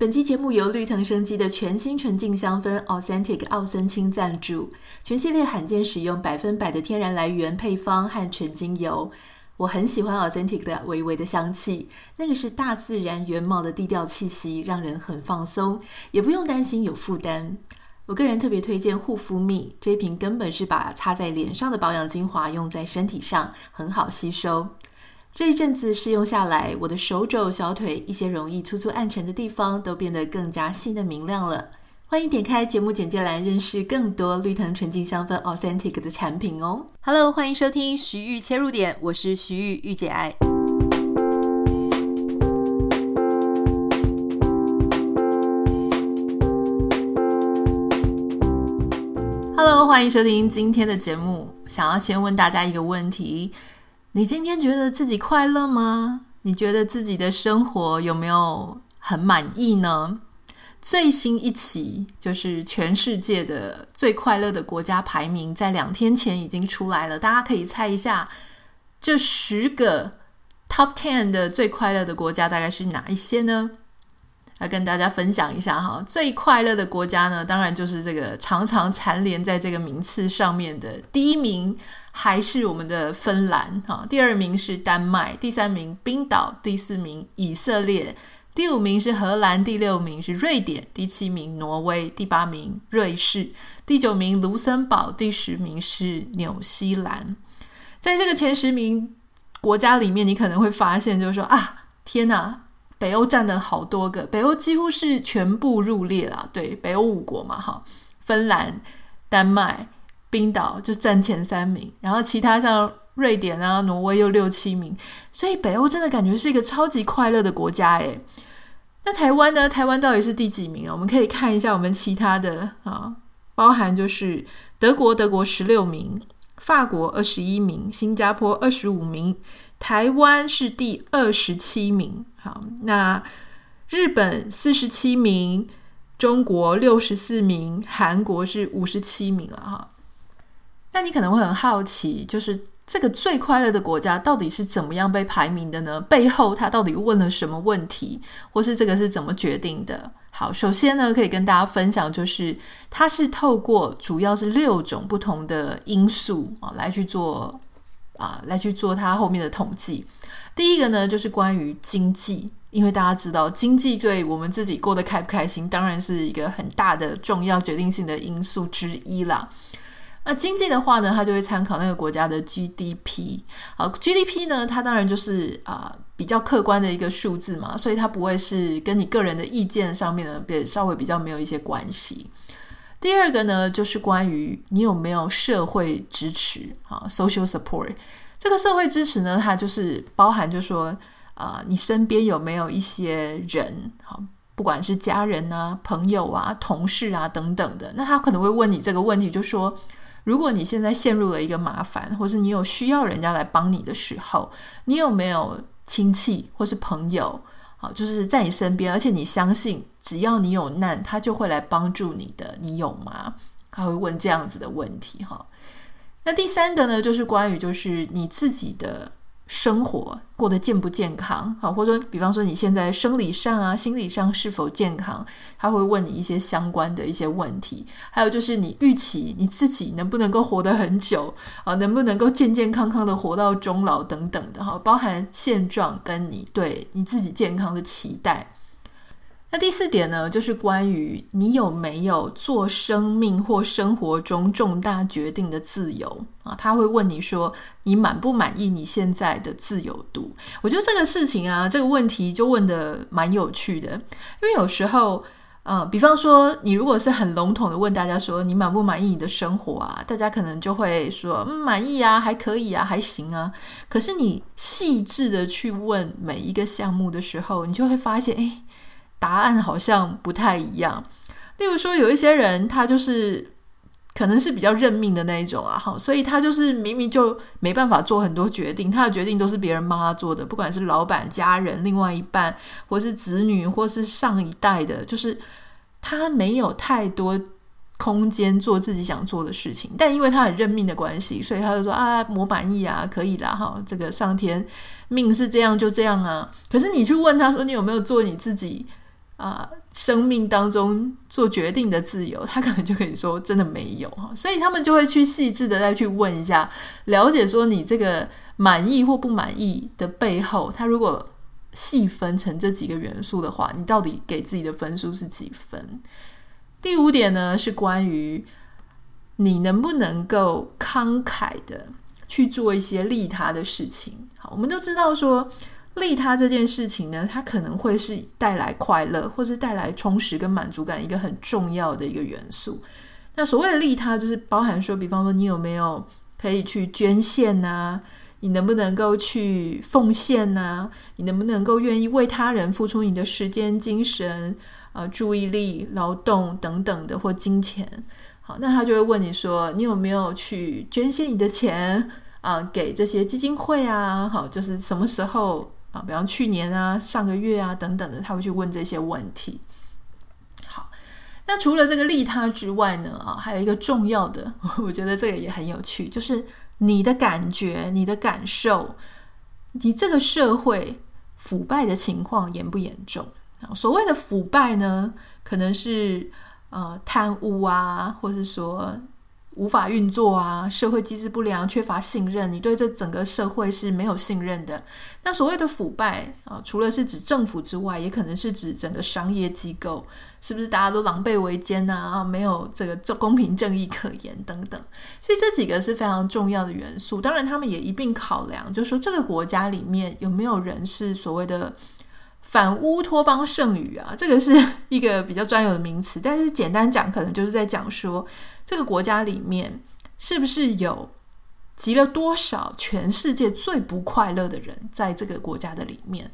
本期节目由绿藤生机的全新纯净香氛 Authentic 奥森清赞助，全系列罕见使用百分百的天然来源配方和纯精油。我很喜欢 Authentic 的微微的香气，那个是大自然原貌的低调气息，让人很放松，也不用担心有负担。我个人特别推荐护肤蜜，这瓶根本是把擦在脸上的保养精华用在身体上，很好吸收。这一阵子试用下来，我的手肘、小腿一些容易粗粗暗沉的地方都变得更加细嫩明亮了。欢迎点开节目简介栏，认识更多绿藤纯净香氛 Authentic 的产品哦。Hello，欢迎收听徐玉切入点，我是徐玉，御姐爱。Hello，欢迎收听今天的节目。想要先问大家一个问题。你今天觉得自己快乐吗？你觉得自己的生活有没有很满意呢？最新一期就是全世界的最快乐的国家排名，在两天前已经出来了。大家可以猜一下，这十个 Top Ten 的最快乐的国家大概是哪一些呢？来跟大家分享一下哈。最快乐的国家呢，当然就是这个常常蝉联在这个名次上面的第一名。还是我们的芬兰哈，第二名是丹麦，第三名冰岛，第四名以色列，第五名是荷兰，第六名是瑞典，第七名挪威，第八名瑞士，第九名卢森堡，第十名是纽西兰。在这个前十名国家里面，你可能会发现，就是说啊，天哪，北欧占了好多个，北欧几乎是全部入列了。对，北欧五国嘛，哈，芬兰、丹麦。冰岛就占前三名，然后其他像瑞典啊、挪威又六七名，所以北欧真的感觉是一个超级快乐的国家诶。那台湾呢？台湾到底是第几名啊？我们可以看一下我们其他的啊，包含就是德国，德国十六名，法国二十一名，新加坡二十五名，台湾是第二十七名。好，那日本四十七名，中国六十四名，韩国是五十七名了哈。那你可能会很好奇，就是这个最快乐的国家到底是怎么样被排名的呢？背后他到底问了什么问题，或是这个是怎么决定的？好，首先呢，可以跟大家分享，就是它是透过主要是六种不同的因素啊来去做啊来去做它后面的统计。第一个呢，就是关于经济，因为大家知道经济对我们自己过得开不开心，当然是一个很大的重要决定性的因素之一啦。那经济的话呢，它就会参考那个国家的 GDP。好，GDP 呢，它当然就是啊、比较客观的一个数字嘛，所以它不会是跟你个人的意见上面呢，也稍微比较没有一些关系。第二个呢，就是关于你有没有社会支持啊，social support。这个社会支持呢，它就是包含就说啊、你身边有没有一些人，好。不管是家人啊、朋友啊、同事啊等等的，那他可能会问你这个问题，就说：如果你现在陷入了一个麻烦，或是你有需要人家来帮你的时候，你有没有亲戚或是朋友好，就是在你身边，而且你相信只要你有难，他就会来帮助你的，你有吗？他会问这样子的问题哈。那第三个呢，就是关于就是你自己的。生活过得健不健康？好，或者说，比方说你现在生理上啊、心理上是否健康？他会问你一些相关的一些问题。还有就是你预期你自己能不能够活得很久啊？能不能够健健康康的活到终老等等的哈？包含现状跟你对你自己健康的期待。那第四点呢，就是关于你有没有做生命或生活中重大决定的自由啊？他会问你说，你满不满意你现在的自由度？我觉得这个事情啊，这个问题就问得蛮有趣的，因为有时候，呃，比方说你如果是很笼统的问大家说，你满不满意你的生活啊？大家可能就会说，嗯，满意啊，还可以啊，还行啊。可是你细致的去问每一个项目的时候，你就会发现，诶。答案好像不太一样。例如说，有一些人他就是可能是比较认命的那一种啊，哈，所以他就是明明就没办法做很多决定，他的决定都是别人帮他做的，不管是老板、家人、另外一半，或是子女，或是上一代的，就是他没有太多空间做自己想做的事情。但因为他很认命的关系，所以他就说啊，我满意啊，可以啦，哈，这个上天命是这样就这样啊。可是你去问他说，你有没有做你自己？啊、生命当中做决定的自由，他可能就可以说真的没有哈，所以他们就会去细致的再去问一下，了解说你这个满意或不满意的背后，他如果细分成这几个元素的话，你到底给自己的分数是几分？第五点呢，是关于你能不能够慷慨的去做一些利他的事情。好，我们都知道说。利他这件事情呢，它可能会是带来快乐，或是带来充实跟满足感一个很重要的一个元素。那所谓的利他，就是包含说，比方说你有没有可以去捐献啊？你能不能够去奉献啊？你能不能够愿意为他人付出你的时间、精神、呃注意力、劳动等等的或金钱？好，那他就会问你说，你有没有去捐献你的钱啊、给这些基金会啊？好，就是什么时候？啊，比方去年啊、上个月啊等等的，他会去问这些问题。好，那除了这个利他之外呢，啊，还有一个重要的，我觉得这个也很有趣，就是你的感觉、你的感受，你这个社会腐败的情况严不严重？所谓的腐败呢，可能是呃贪污啊，或是说。无法运作啊，社会机制不良，缺乏信任，你对这整个社会是没有信任的。那所谓的腐败啊，除了是指政府之外，也可能是指整个商业机构，是不是大家都狼狈为奸？啊，没有这个公平正义可言等等。所以这几个是非常重要的元素。当然，他们也一并考量，就是说这个国家里面有没有人是所谓的反乌托邦圣语啊？这个是 一个比较专有的名词，但是简单讲，可能就是在讲说。这个国家里面是不是有集了多少全世界最不快乐的人在这个国家的里面？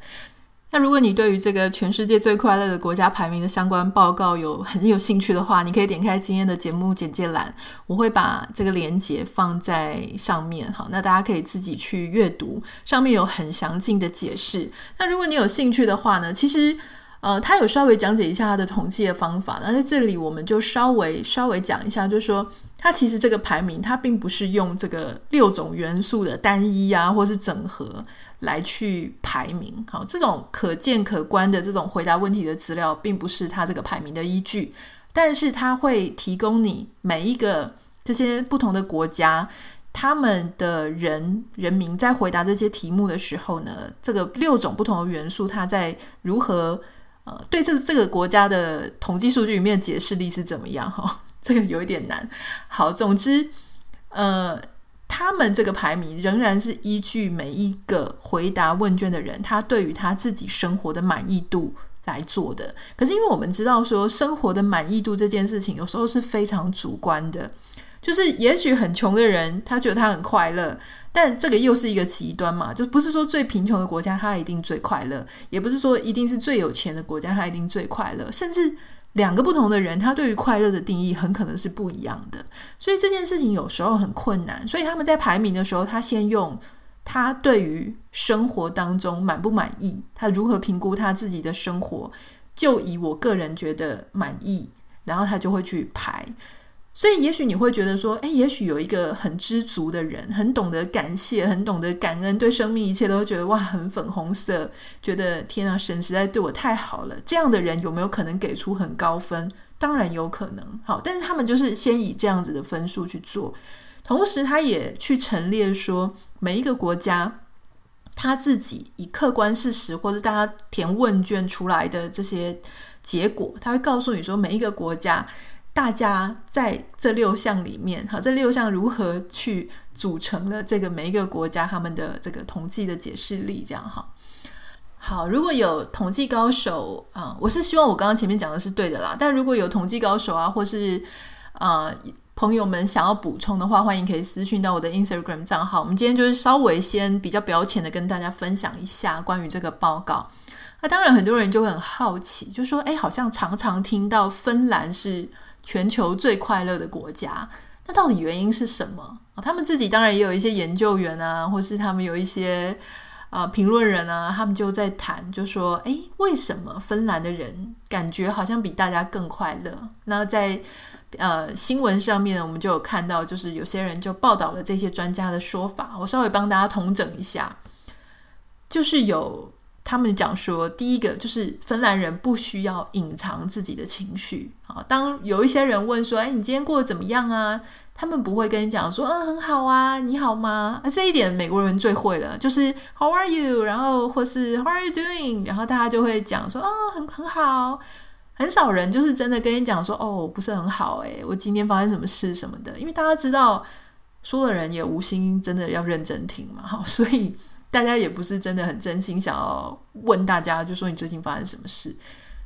那如果你对于这个全世界最快乐的国家排名的相关报告有很有兴趣的话，你可以点开今天的节目简介栏，我会把这个链接放在上面。好，那大家可以自己去阅读，上面有很详尽的解释。那如果你有兴趣的话呢，其实。呃，他有稍微讲解一下他的统计的方法，那在这里我们就稍微稍微讲一下，就是说，他其实这个排名，它并不是用这个六种元素的单一啊，或是整合来去排名。好，这种可见可观的这种回答问题的资料，并不是他这个排名的依据，但是他会提供你每一个这些不同的国家，他们的人人民在回答这些题目的时候呢，这个六种不同的元素，它在如何。呃，对这这个国家的统计数据里面的解释力是怎么样？哈，这个有一点难。好，总之，呃，他们这个排名仍然是依据每一个回答问卷的人，他对于他自己生活的满意度来做的。可是，因为我们知道说，生活的满意度这件事情，有时候是非常主观的。就是，也许很穷的人，他觉得他很快乐。但这个又是一个极端嘛，就不是说最贫穷的国家他一定最快乐，也不是说一定是最有钱的国家他一定最快乐，甚至两个不同的人，他对于快乐的定义很可能是不一样的。所以这件事情有时候很困难。所以他们在排名的时候，他先用他对于生活当中满不满意，他如何评估他自己的生活，就以我个人觉得满意，然后他就会去排。所以，也许你会觉得说，诶，也许有一个很知足的人，很懂得感谢，很懂得感恩，对生命一切都觉得哇，很粉红色，觉得天啊，神实在对我太好了。这样的人有没有可能给出很高分？当然有可能。好，但是他们就是先以这样子的分数去做，同时他也去陈列说，每一个国家他自己以客观事实或者大家填问卷出来的这些结果，他会告诉你说，每一个国家。大家在这六项里面，好，这六项如何去组成了这个每一个国家他们的这个统计的解释力？这样哈，好，如果有统计高手啊，我是希望我刚刚前面讲的是对的啦。但如果有统计高手啊，或是啊朋友们想要补充的话，欢迎可以私讯到我的 Instagram 账号。我们今天就是稍微先比较表浅的跟大家分享一下关于这个报告。那当然很多人就很好奇，就说，诶，好像常常听到芬兰是。全球最快乐的国家，那到底原因是什么？他们自己当然也有一些研究员啊，或是他们有一些啊评论人啊，他们就在谈，就说：诶，为什么芬兰的人感觉好像比大家更快乐？那在呃新闻上面，我们就有看到，就是有些人就报道了这些专家的说法。我稍微帮大家统整一下，就是有他们讲说，第一个就是芬兰人不需要隐藏自己的情绪啊。当有一些人问说：“哎，你今天过得怎么样啊？”他们不会跟你讲说：“嗯，很好啊，你好吗？”啊，这一点美国人最会了，就是 “How are you？” 然后或是 “How are you doing？” 然后大家就会讲说：“哦，很很好。”很少人就是真的跟你讲说：“哦，不是很好，诶，我今天发生什么事什么的。”因为大家知道说的人也无心真的要认真听嘛，哈，所以。大家也不是真的很真心想要问大家，就说你最近发生什么事。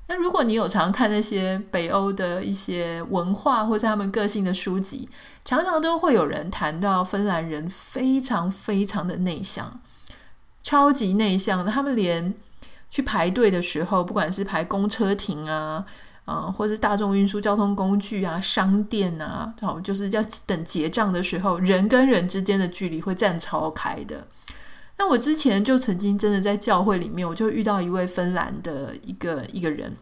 那如果你有常看那些北欧的一些文化或者他们个性的书籍，常常都会有人谈到芬兰人非常非常的内向，超级内向。他们连去排队的时候，不管是排公车亭啊，啊、呃，或是大众运输交通工具啊、商店啊，好，就是要等结账的时候，人跟人之间的距离会站超开的。那我之前就曾经真的在教会里面，我就遇到一位芬兰的一个一个人，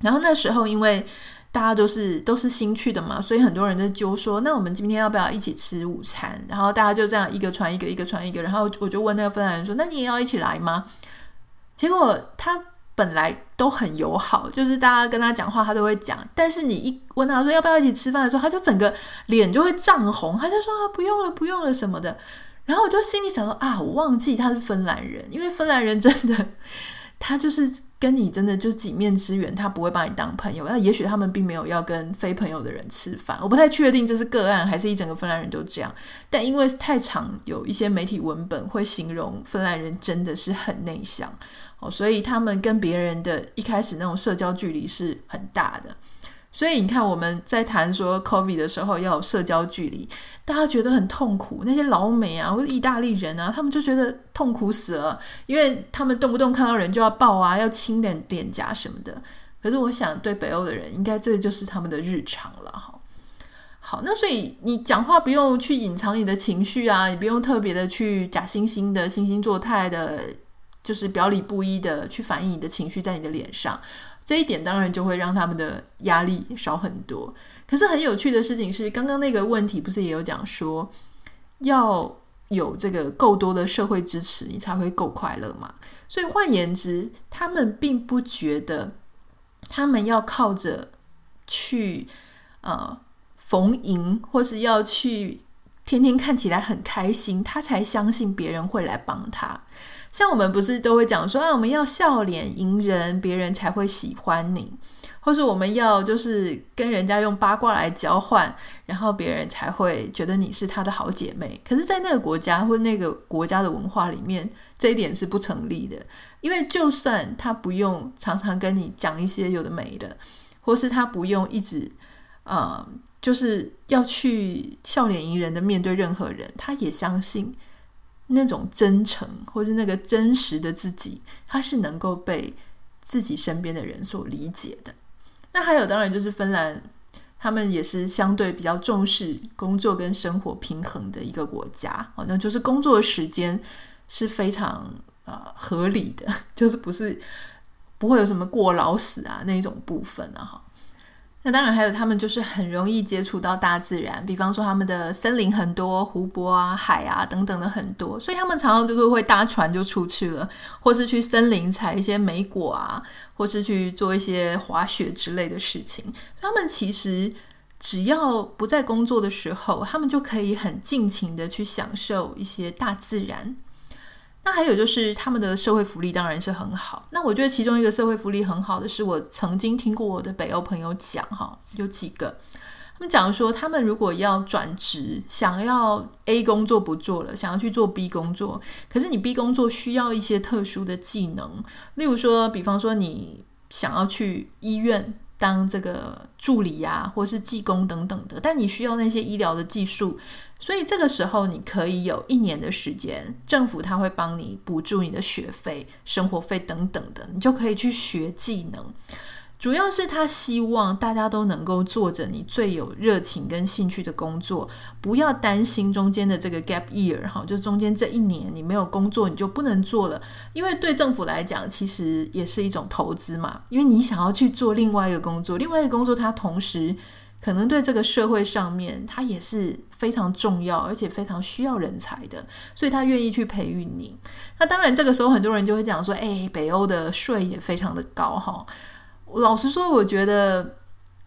然后那时候因为大家都是都是新去的嘛，所以很多人在揪说，那我们今天要不要一起吃午餐？然后大家就这样一个传一个，一个传一个，然后我就问那个芬兰人说，那你也要一起来吗？结果他本来都很友好，就是大家跟他讲话，他都会讲，但是你一问他说要不要一起吃饭的时候，他就整个脸就会涨红，他就说啊不用了，不用了什么的。然后我就心里想说啊，我忘记他是芬兰人，因为芬兰人真的，他就是跟你真的就几面之缘，他不会把你当朋友。那也许他们并没有要跟非朋友的人吃饭，我不太确定这是个案还是一整个芬兰人都这样。但因为太常有一些媒体文本会形容芬兰人真的是很内向哦，所以他们跟别人的一开始那种社交距离是很大的。所以你看，我们在谈说 COVID 的时候要有社交距离，大家觉得很痛苦。那些老美啊，或者意大利人啊，他们就觉得痛苦死了，因为他们动不动看到人就要抱啊，要亲脸脸颊什么的。可是我想，对北欧的人，应该这就是他们的日常了哈。好，那所以你讲话不用去隐藏你的情绪啊，你不用特别的去假惺惺的惺惺作态的，就是表里不一的去反映你的情绪在你的脸上。这一点当然就会让他们的压力少很多。可是很有趣的事情是，刚刚那个问题不是也有讲说，要有这个够多的社会支持，你才会够快乐嘛？所以换言之，他们并不觉得他们要靠着去呃逢迎，或是要去天天看起来很开心，他才相信别人会来帮他。像我们不是都会讲说啊，我们要笑脸迎人，别人才会喜欢你，或是我们要就是跟人家用八卦来交换，然后别人才会觉得你是他的好姐妹。可是，在那个国家或那个国家的文化里面，这一点是不成立的。因为就算他不用常常跟你讲一些有的没的，或是他不用一直呃，就是要去笑脸迎人的面对任何人，他也相信。那种真诚，或是那个真实的自己，他是能够被自己身边的人所理解的。那还有，当然就是芬兰，他们也是相对比较重视工作跟生活平衡的一个国家。哦，那就是工作时间是非常呃合理的，就是不是不会有什么过劳死啊那种部分啊哈。那当然还有，他们就是很容易接触到大自然，比方说他们的森林很多，湖泊啊、海啊等等的很多，所以他们常常就是会搭船就出去了，或是去森林采一些莓果啊，或是去做一些滑雪之类的事情。他们其实只要不在工作的时候，他们就可以很尽情的去享受一些大自然。那还有就是他们的社会福利当然是很好。那我觉得其中一个社会福利很好的是我曾经听过我的北欧朋友讲哈，有几个他们讲说，他们如果要转职，想要 A 工作不做了，想要去做 B 工作，可是你 B 工作需要一些特殊的技能，例如说，比方说你想要去医院。当这个助理呀，或是技工等等的，但你需要那些医疗的技术，所以这个时候你可以有一年的时间，政府他会帮你补助你的学费、生活费等等的，你就可以去学技能。主要是他希望大家都能够做着你最有热情跟兴趣的工作，不要担心中间的这个 gap year 哈，就中间这一年你没有工作你就不能做了，因为对政府来讲其实也是一种投资嘛，因为你想要去做另外一个工作，另外一个工作它同时可能对这个社会上面，他也是非常重要，而且非常需要人才的，所以他愿意去培育你。那当然，这个时候很多人就会讲说：“哎，北欧的税也非常的高，哈。”老实说，我觉得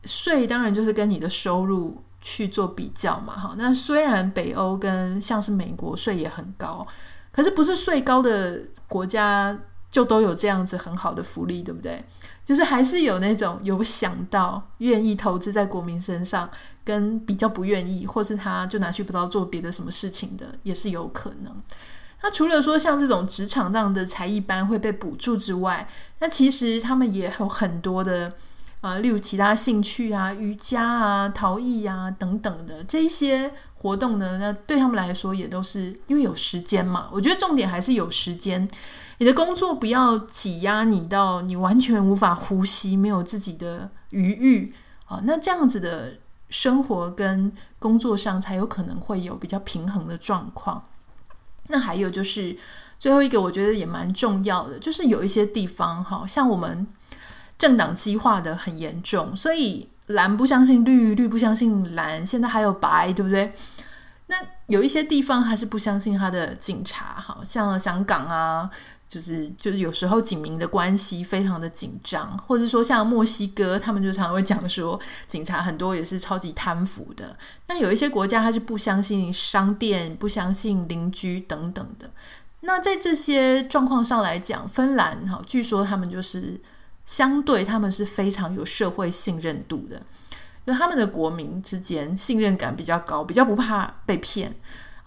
税当然就是跟你的收入去做比较嘛，哈。那虽然北欧跟像是美国税也很高，可是不是税高的国家就都有这样子很好的福利，对不对？就是还是有那种有想到愿意投资在国民身上，跟比较不愿意，或是他就拿去不知道做别的什么事情的，也是有可能。那除了说像这种职场这样的才艺班会被补助之外，那其实他们也有很多的呃，例如其他兴趣啊、瑜伽啊、陶艺啊等等的这一些活动呢，那对他们来说也都是因为有时间嘛。我觉得重点还是有时间。你的工作不要挤压你到你完全无法呼吸，没有自己的余裕啊，那这样子的生活跟工作上才有可能会有比较平衡的状况。那还有就是最后一个，我觉得也蛮重要的，就是有一些地方哈，像我们政党激化的很严重，所以蓝不相信绿，绿不相信蓝，现在还有白，对不对？那有一些地方还是不相信他的警察，好像香港啊。就是就是有时候警民的关系非常的紧张，或者说像墨西哥，他们就常常会讲说，警察很多也是超级贪腐的。那有一些国家他是不相信商店，不相信邻居等等的。那在这些状况上来讲，芬兰哈，据说他们就是相对他们是非常有社会信任度的，就他们的国民之间信任感比较高，比较不怕被骗。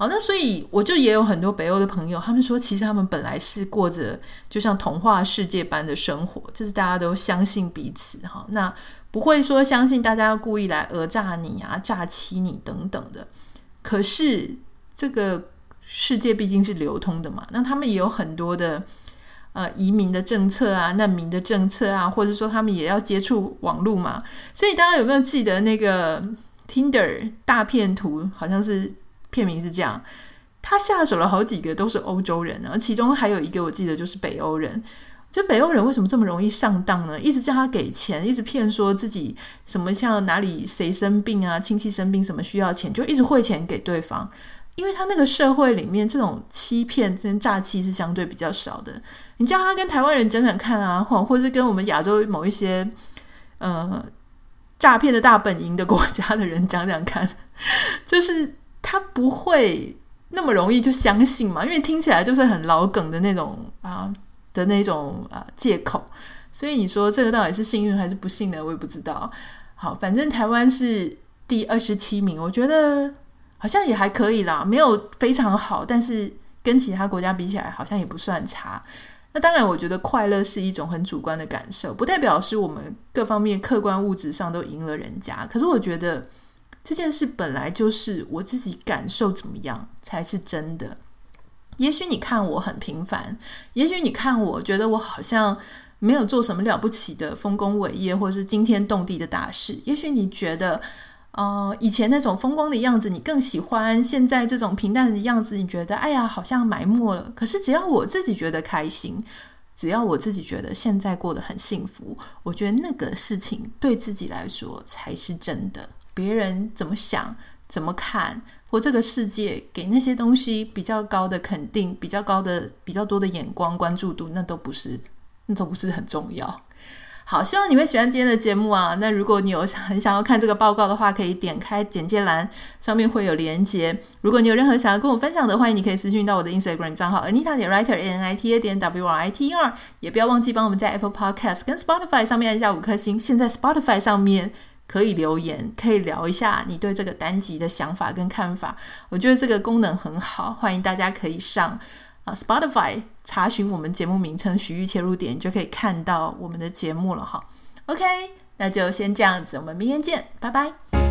那所以我就也有很多北欧的朋友，他们说其实他们本来是过着就像童话世界般的生活，就是大家都相信彼此哈，那不会说相信大家要故意来讹诈你啊、诈欺你等等的。可是这个世界毕竟是流通的嘛，那他们也有很多的呃移民的政策啊、难民的政策啊，或者说他们也要接触网络嘛。所以大家有没有记得那个 Tinder 大骗图？好像是。片名是这样，他下手了好几个都是欧洲人，然后其中还有一个我记得就是北欧人。就北欧人为什么这么容易上当呢？一直叫他给钱，一直骗说自己什么像哪里谁生病啊，亲戚生病什么需要钱，就一直汇钱给对方。因为他那个社会里面这种欺骗跟诈欺是相对比较少的。你叫他跟台湾人讲讲看啊，或或是跟我们亚洲某一些呃诈骗的大本营的国家的人讲讲看，就是。他不会那么容易就相信嘛，因为听起来就是很老梗的那种啊的那种啊借口，所以你说这个到底是幸运还是不幸呢？我也不知道。好，反正台湾是第二十七名，我觉得好像也还可以啦，没有非常好，但是跟其他国家比起来，好像也不算差。那当然，我觉得快乐是一种很主观的感受，不代表是我们各方面客观物质上都赢了人家。可是我觉得。这件事本来就是我自己感受怎么样才是真的。也许你看我很平凡，也许你看我觉得我好像没有做什么了不起的丰功伟业，或者是惊天动地的大事。也许你觉得，呃，以前那种风光的样子你更喜欢，现在这种平淡的样子你觉得，哎呀，好像埋没了。可是只要我自己觉得开心，只要我自己觉得现在过得很幸福，我觉得那个事情对自己来说才是真的。别人怎么想、怎么看，或这个世界给那些东西比较高的肯定、比较高的、比较多的眼光、关注度，那都不是，那都不是很重要。好，希望你会喜欢今天的节目啊。那如果你有很想要看这个报告的话，可以点开简介栏，上面会有连接。如果你有任何想要跟我分享的，欢迎你可以私讯到我的 Instagram 账号 Anita 点 Writer A N I T A 点 W R I T E R。也不要忘记帮我们在 Apple Podcast 跟 Spotify 上面按下五颗星。现在 Spotify 上面。可以留言，可以聊一下你对这个单集的想法跟看法。我觉得这个功能很好，欢迎大家可以上啊 Spotify 查询我们节目名称“徐玉切入点”，就可以看到我们的节目了哈。OK，那就先这样子，我们明天见，拜拜。